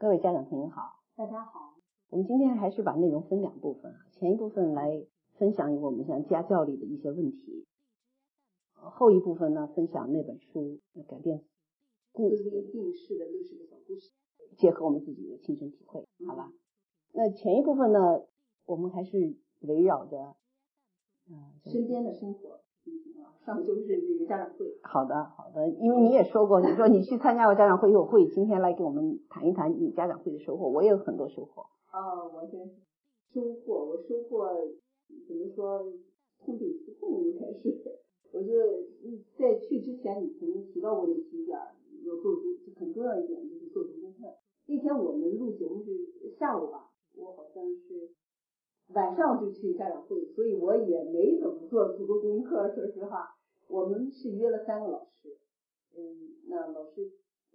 各位家长朋友好，大家好。我们今天还是把内容分两部分啊，前一部分来分享我们像家教里的一些问题，后一部分呢分享那本书改变故事定式的六十个小故事，结合我们自己的亲身体会，好吧？那前一部分呢，我们还是围绕着嗯身边的生活。上周是那个家长会。好的，好的，因为你也说过，你说你去参加过家长会，有会，今天来给我们谈一谈你家长会的收获。我也有很多收获。哦，我先收获，我收获怎么说？痛定思痛应该是，我就在去之前，你曾经提到过那几点，要做足，很重要一点就是做足功课。那天我们录节目是下午吧。晚上就去家长会，所以我也没怎么做足够功课。说实话，我们是约了三个老师，嗯，那老师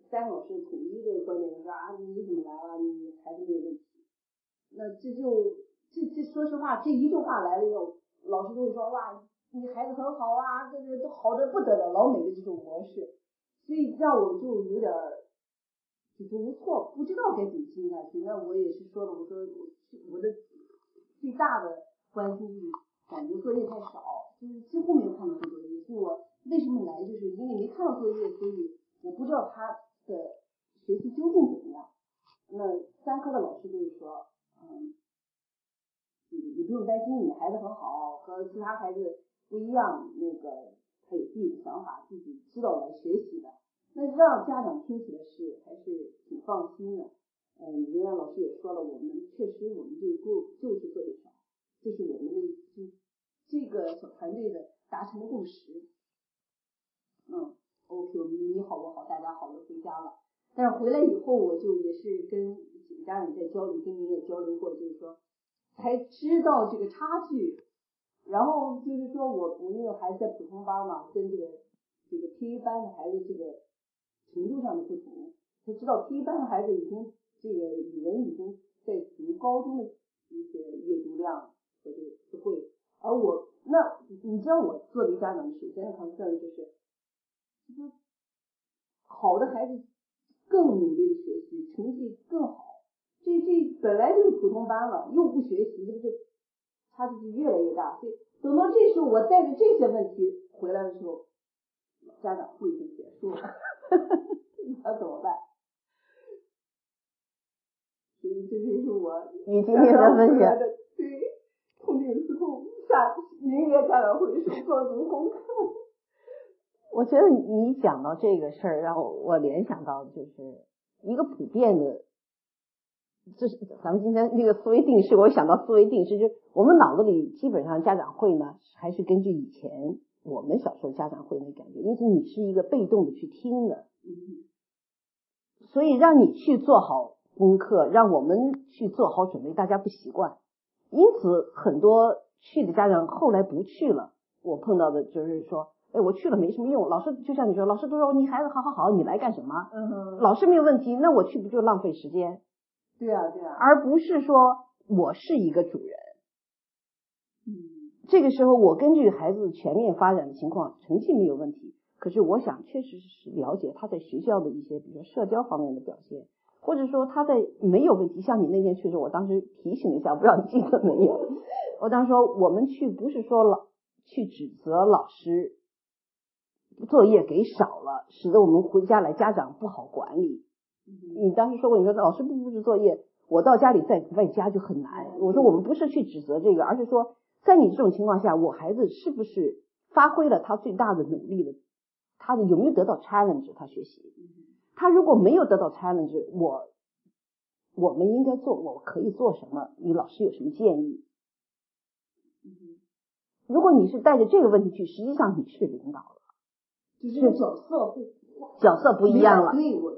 三个老师统一的观点说啊，你怎么来了？你孩子没有问题。那这就这这说实话，这一句话来了以后，老师都会说哇，你孩子很好啊，这个都好的不得了，老美的这种模式，所以让我就有点举足无措，不知道该怎么进下去。那我也是说了，我说我的。大的关心就是感觉作业太少，就是几乎没有看到做作业。所以我为什么来，就是因为没看到作业，所以我不知道他的学习究竟怎么样。那三科的老师就是说，嗯，你你不用担心，你的孩子很好，和其他孩子不一样，那个他有自己的想法，自己知道来学习的。那让家长听起来是还是挺放心的。嗯，人家老师也说了，我们确实我们这个就就是做的，这是我们的就这个小团队的达成的共识。嗯，OK，我们你好我好大家好的回家了。但是回来以后，我就也是跟几个家长在交流，跟您也交流过，就是说才知道这个差距。然后就是说我我那个孩子在普通班嘛，跟这个这个 P 一班的孩子这个程度上的不同，才知道 P 一班的孩子已经。这个语文已经在读高中的一些阅读量和这个词汇，而我那你知道我作为家长首先的考虑就是，就是好的孩子更努力的学习，成绩更好。这这本来就是普通班了，又不学习，这不是差距就越来越大。所以等到这时候，我带着这些问题回来的时候，家长会已经结束了，那怎么办？这就是我你今天的分享。明年家长会做足功课。我觉得你讲到这个事儿，让我我联想到就是一个普遍的，就是咱们今天那个思维定式，我想到思维定式，就我们脑子里基本上家长会呢，还是根据以前我们小时候家长会那感觉，因此你是一个被动的去听的，所以让你去做好。功课让我们去做好准备，大家不习惯，因此很多去的家长后来不去了。我碰到的就是说，哎，我去了没什么用。老师就像你说，老师都说你孩子好好好，你来干什么？嗯老师没有问题，那我去不就浪费时间？对啊，对啊。而不是说我是一个主人。嗯。这个时候我根据孩子全面发展的情况，成绩没有问题，可是我想确实是了解他在学校的一些，比如说社交方面的表现。或者说他在没有问题，像你那天去时，我当时提醒了一下，不知道你记得没有？我当时说我们去不是说老去指责老师作业给少了，使得我们回家来家长不好管理。你当时说过，你说老师不布置作业，我到家里在外加就很难。我说我们不是去指责这个，而是说在你这种情况下，我孩子是不是发挥了他最大的努力了，他的有没有得到 challenge 他学习？他如果没有得到 challenge，我我们应该做，我可以做什么？你老师有什么建议？如果你是带着这个问题去，实际上你是领导了，就是角色不角色不一样了。对，我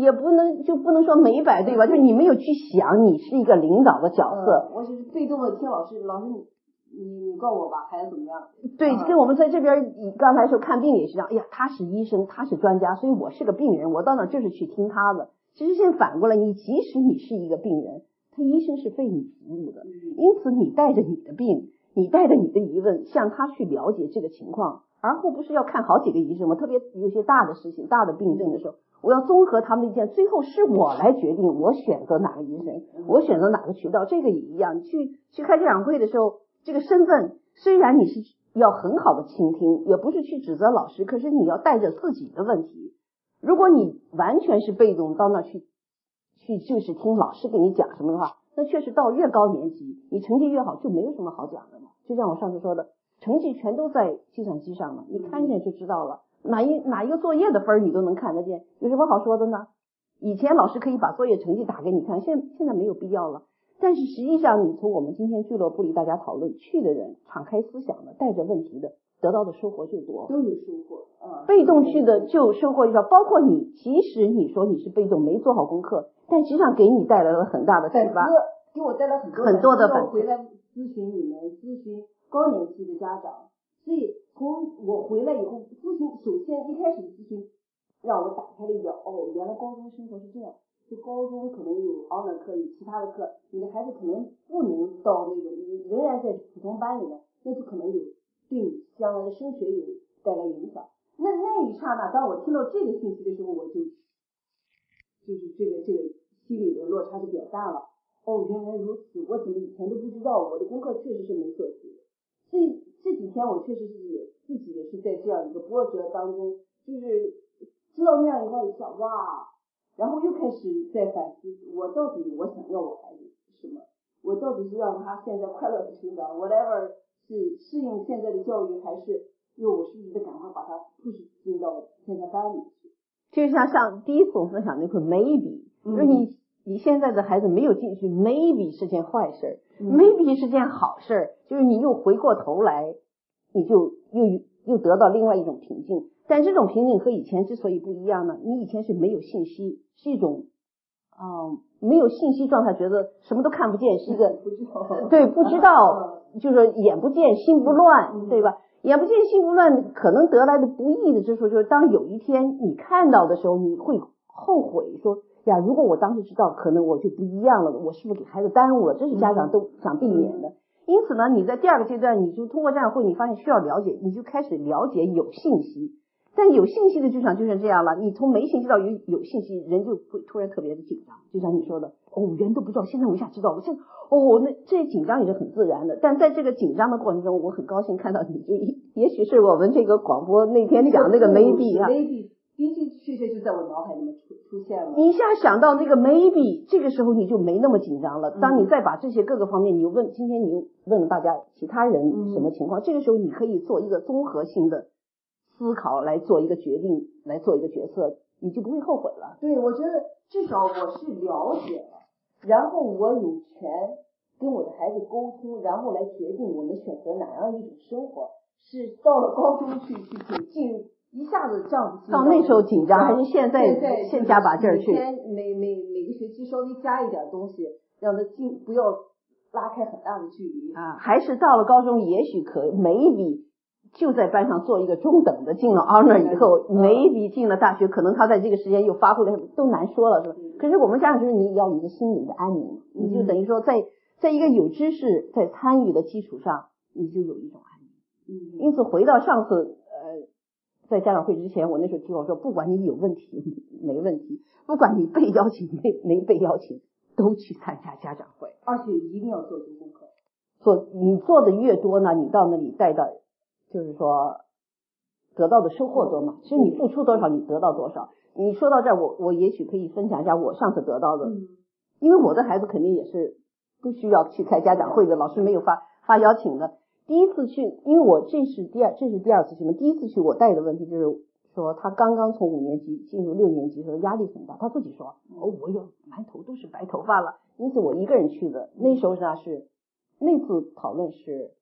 也不能就不能说没摆对吧？就是你没有去想，你是一个领导的角色。我只是被动的听老师，老师你。你你告我吧，孩子怎么样？对，跟我们在这边，你刚才说看病也是这样。哎呀，他是医生，他是专家，所以我是个病人，我到那就是去听他的。其实现在反过来，你即使你是一个病人，他医生是为你服务的，因此你带着你的病，你带着你的疑问，向他去了解这个情况，而后不是要看好几个医生吗？特别有些大的事情、大的病症的时候，我要综合他们的意见，最后是我来决定我选择哪个医生，我选择哪个渠道。这个也一样，去去开家长会的时候，这个身份虽然你是要很好的倾听，也不是去指责老师，可是你要带着自己的问题。如果你完全是被动到那去，去就是听老师给你讲什么的话，那确实到越高年级，你成绩越好，就没有什么好讲的了。就像我上次说的。成绩全都在计算机上了，你看见就知道了。哪一哪一个作业的分你都能看得见，有什么好说的呢？以前老师可以把作业成绩打给你看，现现在没有必要了。但是实际上，你从我们今天俱乐部里大家讨论去的人，敞开思想的，带着问题的，得到的收获就多。都有收获啊。被动去的就收获少，包括你，即使你说你是被动没做好功课，但实际上给你带来了很大的启发，给我带来很多很多的反馈。回来咨询你们咨询。高年级的家长，所以从我回来以后咨询，首先一开始的咨询让我打开了一个，哦，原来高中生活是这样，就高中可能有 honor 课，有其他的课，你的孩子可能不能到那种，仍然在普通班里面，那就可能有对你将来的升学有带来影响。那那一刹那，当我听到这个信息的时候，我就就是这个这个心理的落差就比较大了。哦，原来如此，我怎么以前都不知道？我的功课确实是没做齐。所以这几天我确实是也自己也是在这样一个波折当中，就是知道那样以后一想哇，然后又开始在反思，我到底我想要我孩子什么？我到底是让他现在快乐的成长，whatever 是适应现在的教育，还是又我是不是得赶快把它 push 进到现在班里去？就像像第一次我分享那块 maybe，就是你你现在的孩子没有进去，maybe 是件坏事。maybe 是件好事，就是你又回过头来，你就又又得到另外一种平静。但这种平静和以前之所以不一样呢，你以前是没有信息，是一种，嗯，没有信息状态，觉得什么都看不见，是一个对不知道，就是眼不见心不乱，对吧？眼不见心不乱，可能得来的不易的之处，就是当有一天你看到的时候，你会后悔说。呀，如果我当时知道，可能我就不一样了。我是不是给孩子耽误了？这是家长都想避免的。因此呢，你在第二个阶段，你就通过家长会，你发现需要了解，你就开始了解有信息。但有信息的剧场就是这样了，你从没信息到有有信息，人就会突然特别的紧张。就像你说的，哦，原都不知道，现在我一下知道了。这哦，那这紧张也是很自然的。但在这个紧张的过程中，我很高兴看到你，就也许是我们这个广播那天讲那个 maybe 啊。，maybe，的的确确就在我脑海里面出出现了。你一下想到那个 maybe，这个时候你就没那么紧张了。当你再把这些各个方面，你又问，今天你又问了大家其他人什么情况，这个时候你可以做一个综合性的思考，来做一个决定，来做一个决策，你就不会后悔了。对，我觉得至少我是了解了，然后我有权跟我的孩子沟通，然后来决定我们选择哪样一种生活。是到了高中去去去进入。一下子这样子，到那时候紧张还是现在先加把劲儿去？每天每每每个学期稍微加一点东西，让他进不要拉开很大的距离啊。还是到了高中，也许可以，maybe 就在班上做一个中等的，进了 honor 以后，maybe 进了大学，可能他在这个时间又发挥了，都难说了，是吧？可是我们家长就是你要一个心灵的安宁，你就等于说在在一个有知识在参与的基础上，你就有一种安宁。嗯，因此回到上次呃。在家长会之前，我那时候提我说，不管你有问题 没问题，不管你被邀请没没被邀请，都去参加家长会，而且一定要做足功课。做你做的越多呢，你到那里带到，就是说得到的收获多嘛。其实你付出多少，你得到多少。你说到这儿，我我也许可以分享一下我上次得到的，因为我的孩子肯定也是不需要去开家长会的，老师没有发发邀请的。第一次去，因为我这是第二，这是第二次去嘛。第一次去，我带的问题就是说，他刚刚从五年级进入六年级的时候，压力很大。他自己说，哦，我有满头都是白头发了。因此，我一个人去的。那时候呢是那次讨论是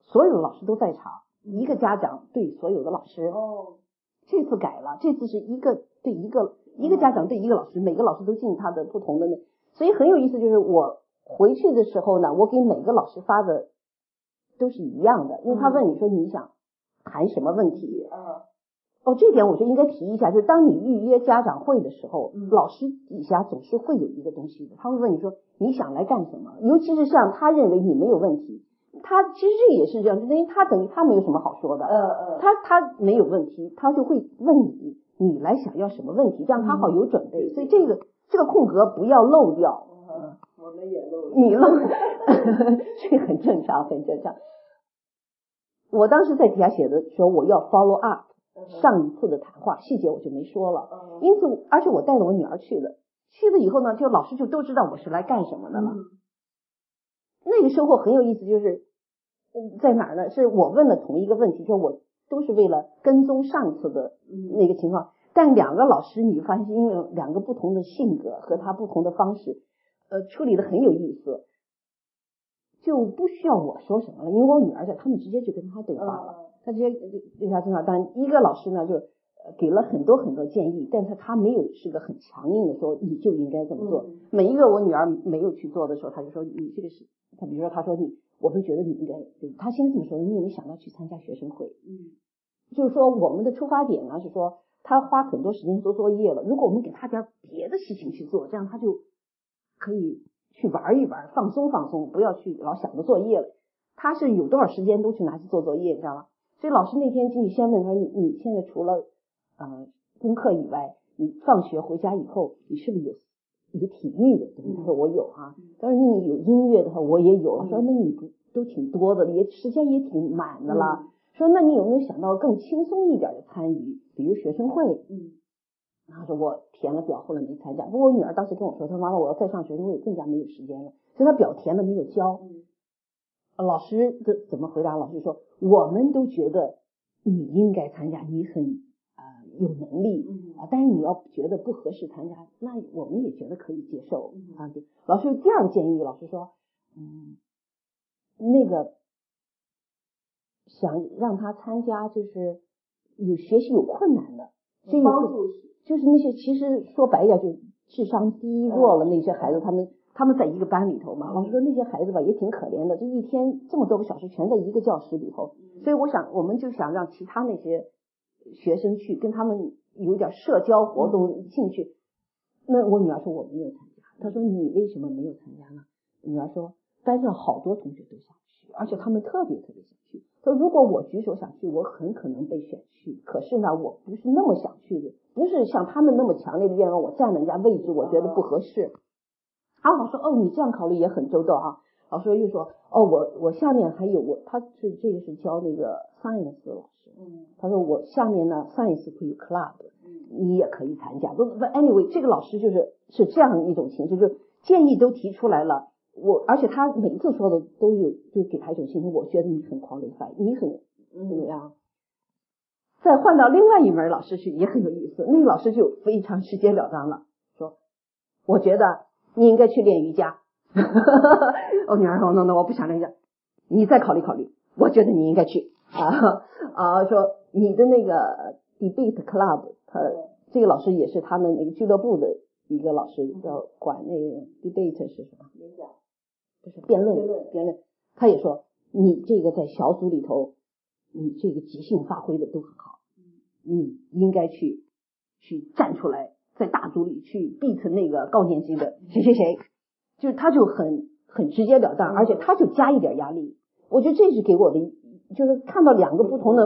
所有的老师都在场，一个家长对所有的老师。哦，这次改了，这次是一个对一个一个家长对一个老师，每个老师都进他的不同的那，所以很有意思。就是我回去的时候呢，我给每个老师发的。都是一样的，因为他问你说你想谈什么问题？啊，哦，这点我就应该提一下，就是当你预约家长会的时候，老师底下总是会有一个东西的，他会问你说你想来干什么？尤其是像他认为你没有问题，他其实这也是这样，就等于他等于他没有什么好说的，呃呃，他他没有问题，他就会问你，你来想要什么问题，这样他好有准备。所以这个这个空格不要漏掉。嗯，我们也漏了。你漏，这很正常，很正常。我当时在底下写的说我要 follow up 上一次的谈话，细节我就没说了。嗯因此，而且我带着我女儿去的，去了以后呢，就老师就都知道我是来干什么的了。嗯那个收获很有意思，就是嗯在哪儿呢？是我问了同一个问题，说我都是为了跟踪上次的嗯那个情况，但两个老师你发现因为两个不同的性格和他不同的方式，呃，处理的很有意思，就不需要我说什么了，因为我女儿在，他们直接就跟他对话了。嗯他直接对他对话，但一个老师呢就呃给了很多很多建议，但是他没有是个很强硬的说你就应该这么做。嗯每一个我女儿没有去做的时候，他就说你这个是，他比如说他说你，我会觉得你应该，就他先这么说的，你有没有想到去参加学生会？嗯就是说我们的出发点呢是说他花很多时间做作业了，如果我们给他点别的事情去做，这样他就可以去玩一玩，放松放松，不要去老想着作业了。他是有多少时间都去拿去做作业，你知道吗？所以老师那天进去先问他，你你现在除了呃功课以外，你放学回家以后，你是不是有有体育的？他说我有哈、当然那你有音乐的话我也有。说那你不都挺多的，也时间也挺满的了。说那你有没有想到更轻松一点的参与，比如学生会？嗯然后说我填了表，后来没参加。不过我女儿当时跟我说，她说妈妈我要再上学生会更加没有时间了，所以她表填了没有交。嗯老师的怎么回答？老师说我们都觉得你应该参加，你很有能力嗯啊，但是你要觉得不合适参加，那我们也觉得可以接受嗯啊。对，老师有第二个建议，老师说，嗯，那个想让他参加，就是有学习有困难的，就有帮助就是那些其实说白一点，就是智商低弱了那些孩子，他们他们在一个班里头嘛。老师说那些孩子吧也挺可怜的，就一天这么多个小时全在一个教室里头，所以我想我们就想让其他那些学生去跟他们有点社交活动兴趣。那我女儿说我没有参加，她说你为什么没有参加呢？女儿说班上好多同学都想去，而且他们特别特别想去。她说如果我举手想去，我很可能被选去。可是呢，我不是那么想去的，不是像他们那么强烈的愿望，我占人家位置，我觉得不合适。阿宝说，哦，你这样考虑也很周到啊。老师又说，哦，我我下面还有我，他是这个是教那个 science 的老师，嗯他说我下面呢 science 会有 club，嗯你也可以参加。不不，anyway，这个老师就是是这样一种形式，就建议都提出来了。我而且他每次说的都有，就给他一种信心，我觉得你很 qualified，你很怎么样？再换到另外一门老师去也很有意思，那个老师就非常直截了当了，说我觉得你应该去练瑜伽。我女儿说：“那那我不想那个，你再考虑考虑。我觉得你应该去啊啊，说你的那个 debate club，他这个老师也是他们那个俱乐部的一个老师，要管那个 debate 是什么？演讲就是辩论辩论辩论。他也说你这个在小组里头，你这个即兴发挥的都很好，你应该去去站出来，在大组里去 beat 那个高年级的谁谁谁，就是他就很很直截了当，而且他就加一点压力。我觉得这是给我的，就是看到两个不同的，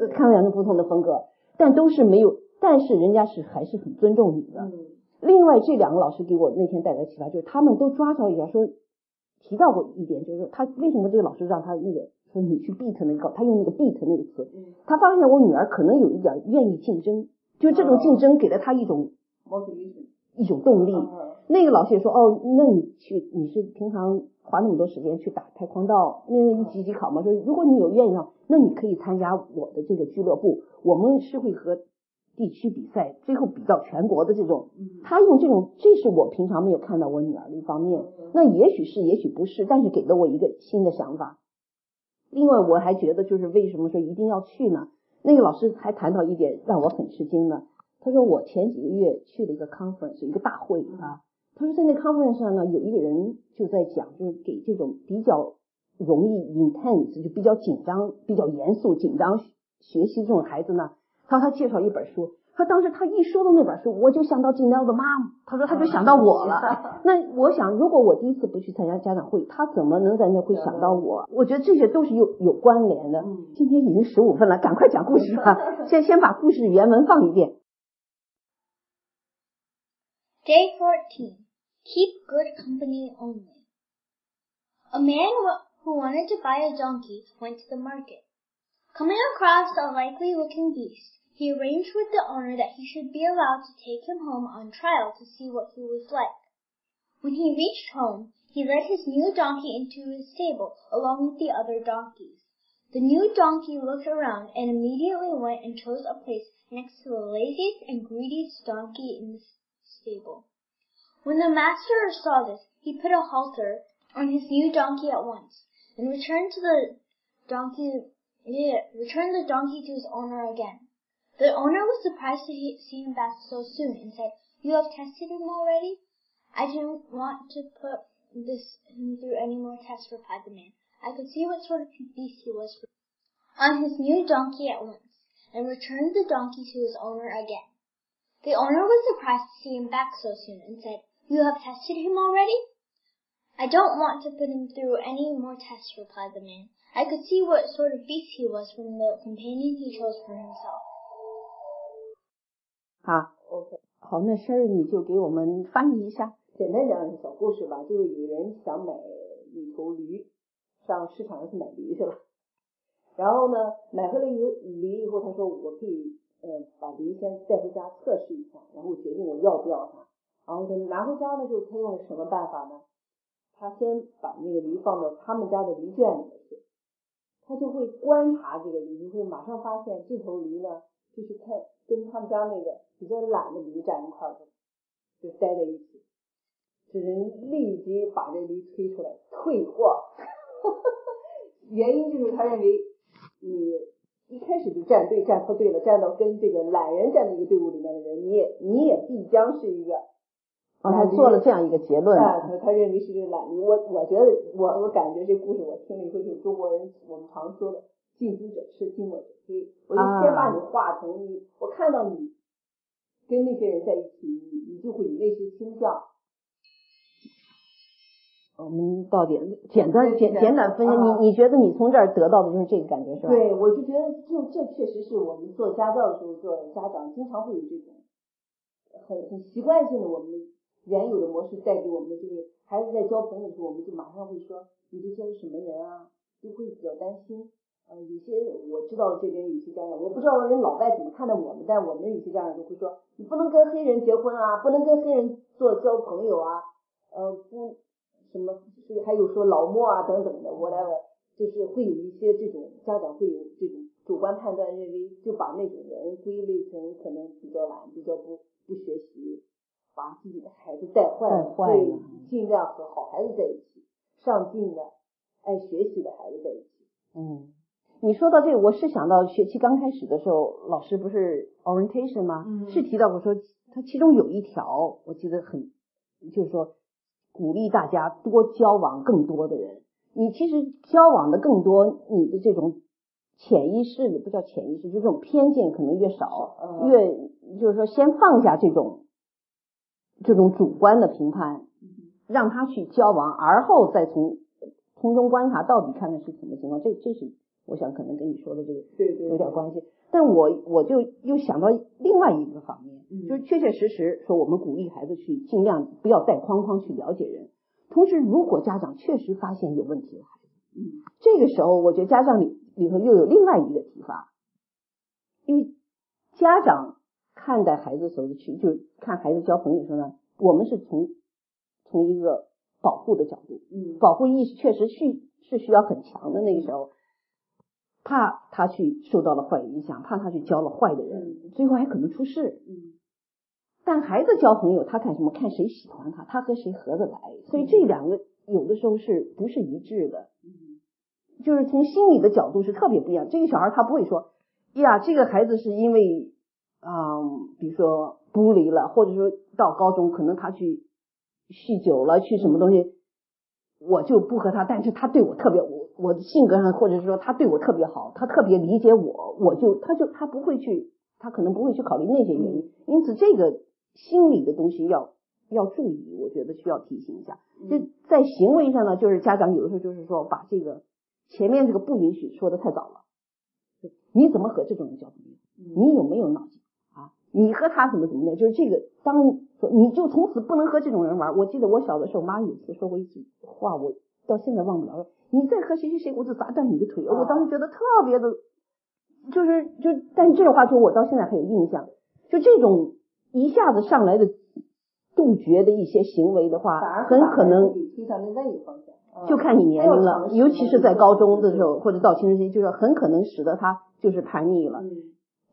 呃看到两个不同的风格，但都是没有，但是人家是还是很尊重你的。嗯另外，这两个老师给我那天带来启发，就是他们都抓着一点说，提到过一点，就是他为什么这个老师让他那个说你去 beat 那个，他用那个 beat 那个词，嗯他发现我女儿可能有一点愿意竞争，就这种竞争给了他一种 motivation 一种动力。嗯那个老师也说，哦，那你去你是平常花那么多时间去打跆拳道，那个一级一级考嘛，说如果你有愿意的话，那你可以参加我的这个俱乐部，我们是会和地区比赛，最后比到全国的这种。嗯他用这种，这是我平常没有看到我女儿的一方面。那也许是，也许不是，但是给了我一个新的想法。另外，我还觉得就是为什么说一定要去呢？那个老师还谈到一点让我很吃惊呢。他说我前几个月去了一个 conference，一个大会啊。他说在那 conference 上呢，有一个人就在讲，就是给这种比较容易 intense，就比较紧张、比较严肃、紧张学习这种孩子呢，他说他介绍一本书，他当时他一说到那本书，我就想到金鸟的妈妈。他说他就想到我了。那我想，如果我第一次不去参加家长会，他怎么能在那会想到我？我觉得这些都是有有关联的。今天已经十五分了，赶快讲故事吧。先先把故事原文放一遍。Day fourteen. Keep good company only. A man who wanted to buy a donkey went to the market. Coming across a likely looking beast, he arranged with the owner that he should be allowed to take him home on trial to see what he was like. When he reached home, he led his new donkey into his stable along with the other donkeys. The new donkey looked around and immediately went and chose a place next to the laziest and greediest donkey in the stable. When the master saw this, he put a halter on his new donkey at once, and returned to the donkey returned the donkey to his owner again. The owner was surprised to see him back so soon, and said, "You have tested him already?" "I didn't want to put this him through any more tests," replied the man. "I could see what sort of beast he was on his new donkey at once, and returned the donkey to his owner again. The owner was surprised to see him back so soon, and said, "You have tested him already?" "I don't want to put him through any more tests," replied the man. "I could see what sort of beast he was from the companion he chose for himself." 好，OK，好，那 Sherry 你就给我们翻译一下，简单讲个小故事吧。就是有人想买一头驴，上市场上去买驴去了。然后呢，买回来以驴以后，他说我可以，呃，把驴先带回家测试一下，然后决定我要不要它。 然后他拿回家的时候，他用什么办法呢？他先把那个驴放到他们家的驴圈里面去，他就会观察这个驴，就会马上发现这头驴呢，就是看跟他们家那个。比较懒的驴站一块儿，就待在一起。这人立即把这驴推出来退货，哈 哈原因就是他认为你一开始就站队站错队了，站到跟这个懒人站在一个队伍里面的人，你也你也必将是一个。啊，他做了这样一个结论。啊，他他认为是这个懒驴。我我觉得我我感觉这故事我听了以后，就是中国人我们常说的近朱者赤，近墨者黑。我就先把你化成你，我看到你。跟那些人在一起，你你就会有那些倾向。我们到底简单简简短分析，你你觉得你从这儿得到的就是这个感觉是吧？对，我就觉得就这确实是我们做家教的时候做家长经常会有这种很很习惯性的我们原有的模式带给我们的，就是孩子在交朋友的时候，我们就马上会说你这些是什么人啊，就会比较担心。呃，有些我知道这边有些家长，我不知道人老外怎么看待我们，但我们有些家长就会说，你不能跟黑人结婚啊，不能跟黑人做交朋友啊，呃，不什么是，还有说老莫啊等等的，whatever，就是会有一些这种家长会有这种主观判断，认为就把那种人归类成可能比较懒，比较不不学习，把自己的孩子带坏了，会尽量和好孩子在一起，上进的、爱学习的孩子在一起，嗯。你说到这个，我是想到学期刚开始的时候，老师不是 orientation 吗？嗯是提到过说，他其中有一条，我记得很，就是说鼓励大家多交往更多的人。你其实交往的更多，你的这种潜意识也不叫潜意识，就这种偏见可能越少，越就是说先放下这种这种主观的评判，让他去交往，而后再从从中观察到底看看是什么情况。这这是。我想可能跟你说的这个有点关系，但我我就又想到另外一个方面，就是确确实实说我们鼓励孩子去尽量不要带框框去了解人。同时，如果家长确实发现有问题的孩子，嗯，这个时候我觉得家长里里头又有另外一个提法，因为家长看待孩子时候去就是看孩子交朋友的时候呢，我们是从从一个保护的角度，嗯，保护意识确实需是需要很强的那个时候。怕他去受到了坏影响，怕他去交了坏的人，最后还可能出事。嗯，但孩子交朋友，他看什么？看谁喜欢他，他和谁合得来。所以这两个有的时候是不是一致的？嗯，就是从心理的角度是特别不一样。这个小孩他不会说，呀，这个孩子是因为啊，比如说孤立了，或者说到高中可能他去酗酒了，去什么东西，我就不和他，但是他对我特别我。我的性格上，或者是说他对我特别好，他特别理解我，我就他就他不会去，他可能不会去考虑那些原因。因此，这个心理的东西要要注意，我觉得需要提醒一下。就在行为上呢，就是家长有的时候就是说把这个前面这个不允许说的太早了。你怎么和这种人交朋友？你有没有脑筋啊？你和他怎么怎么的？就是这个，当说你就从此不能和这种人玩。我记得我小的时候，妈有一次说过一句话，我到现在忘不了。你再和谁谁谁，我就砸断你的腿。我当时觉得特别的，就是就，但是这种话说，我到现在还有印象。就这种一下子上来的杜绝的一些行为的话，很可能推向另外一个方向。就看你年龄了，尤其是在高中的时候或者到青春期，就是很可能使得他就是叛逆了。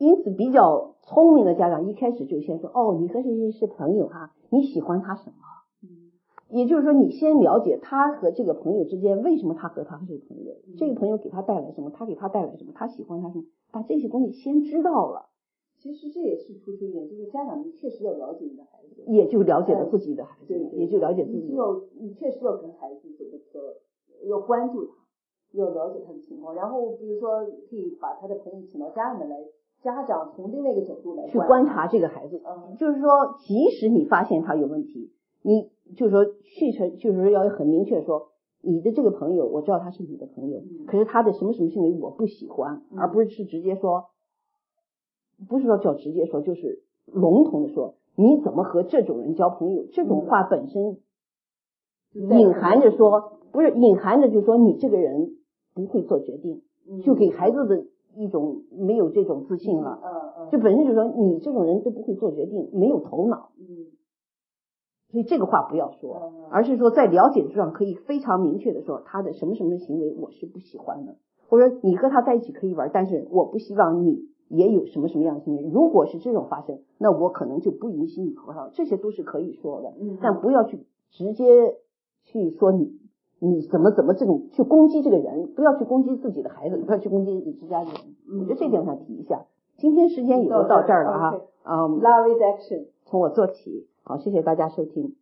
因此，比较聪明的家长一开始就先说：“哦，你和谁谁是朋友哈？你喜欢他什么？”也就是说，你先了解他和这个朋友之间为什么他和他是朋友，这个朋友给他带来什么，他给他带来什么，他喜欢他什么，把这些东西先知道了。其实这也是突出一点，就是家长你确实要了解你的孩子，也就了解了自己的孩子，也就了解自己。你要你确实要跟孩子走的车，要关注他，要了解他的情况，然后比如说可以把他的朋友请到家里面来，家长从另外一个角度来去观察这个孩子。嗯，就是说，即使你发现他有问题，你就是说去成，就是要很明确说，你的这个朋友，我知道他是你的朋友，可是他的什么什么行为我不喜欢，而不是是直接说。不是说叫直接说，就是笼统的说，你怎么和这种人交朋友？这种话本身隐含着说，不是隐含着就说你这个人不会做决定，就给孩子的一种没有这种自信了。嗯嗯，就本身就说你这种人都不会做决定，没有头脑。嗯，所以这个话不要说，而是说在了解之上可以非常明确的说他的什么什么行为我是不喜欢的，或者你和他在一起可以玩，但是我不希望你。也有什么什么样的行为？如果是这种发生，那我可能就不允许你和他，这些都是可以说的。嗯，但不要去直接去说你你怎么怎么这种去攻击这个人，不要去攻击自己的孩子，不要去攻击自家的人。我觉得这点我想提一下。今天时间也就到这儿了哈。嗯，Love is action，从我做起。好，谢谢大家收听。